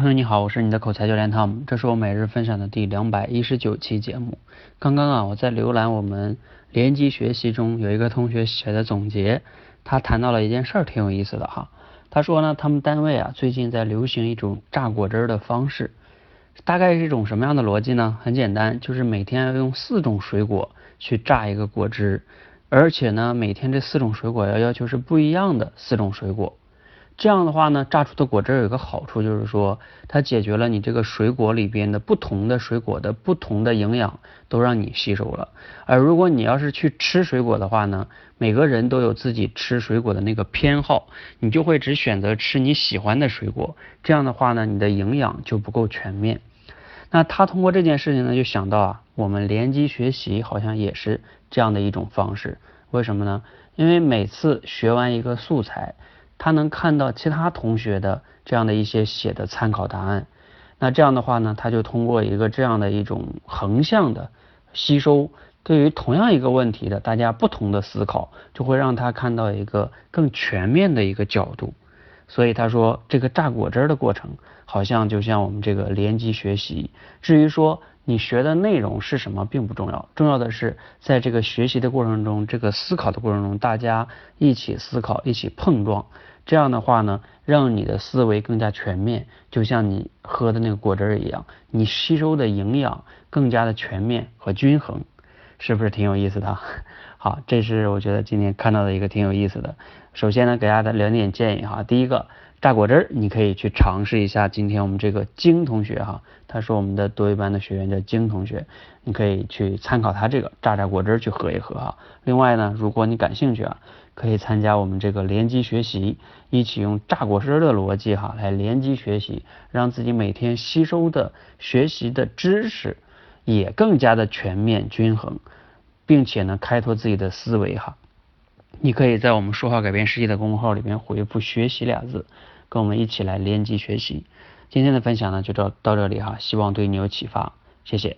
朋友你好，我是你的口才教练汤姆，这是我每日分享的第两百一十九期节目。刚刚啊，我在浏览我们联机学习中有一个同学写的总结，他谈到了一件事儿，挺有意思的哈。他说呢，他们单位啊最近在流行一种榨果汁的方式，大概是一种什么样的逻辑呢？很简单，就是每天要用四种水果去榨一个果汁，而且呢，每天这四种水果要要求是不一样的四种水果。这样的话呢，榨出的果汁有一个好处，就是说它解决了你这个水果里边的不同的水果的不同的营养都让你吸收了。而如果你要是去吃水果的话呢，每个人都有自己吃水果的那个偏好，你就会只选择吃你喜欢的水果。这样的话呢，你的营养就不够全面。那他通过这件事情呢，就想到啊，我们联机学习好像也是这样的一种方式。为什么呢？因为每次学完一个素材。他能看到其他同学的这样的一些写的参考答案，那这样的话呢，他就通过一个这样的一种横向的吸收，对于同样一个问题的大家不同的思考，就会让他看到一个更全面的一个角度。所以他说，这个榨果汁的过程，好像就像我们这个联机学习。至于说你学的内容是什么，并不重要，重要的是在这个学习的过程中，这个思考的过程中，大家一起思考，一起碰撞。这样的话呢，让你的思维更加全面，就像你喝的那个果汁一样，你吸收的营养更加的全面和均衡，是不是挺有意思的？好，这是我觉得今天看到的一个挺有意思的。首先呢，给大家的两点建议哈，第一个榨果汁儿，你可以去尝试一下。今天我们这个金同学哈，他是我们的多一班的学员，叫金同学，你可以去参考他这个榨榨果汁儿去喝一喝哈。另外呢，如果你感兴趣啊。可以参加我们这个联机学习，一起用榨果汁的逻辑哈来联机学习，让自己每天吸收的学习的知识也更加的全面均衡，并且呢开拓自己的思维哈。你可以在我们说话改变世界的公众号里面回复学习俩字，跟我们一起来联机学习。今天的分享呢就到到这里哈，希望对你有启发，谢谢。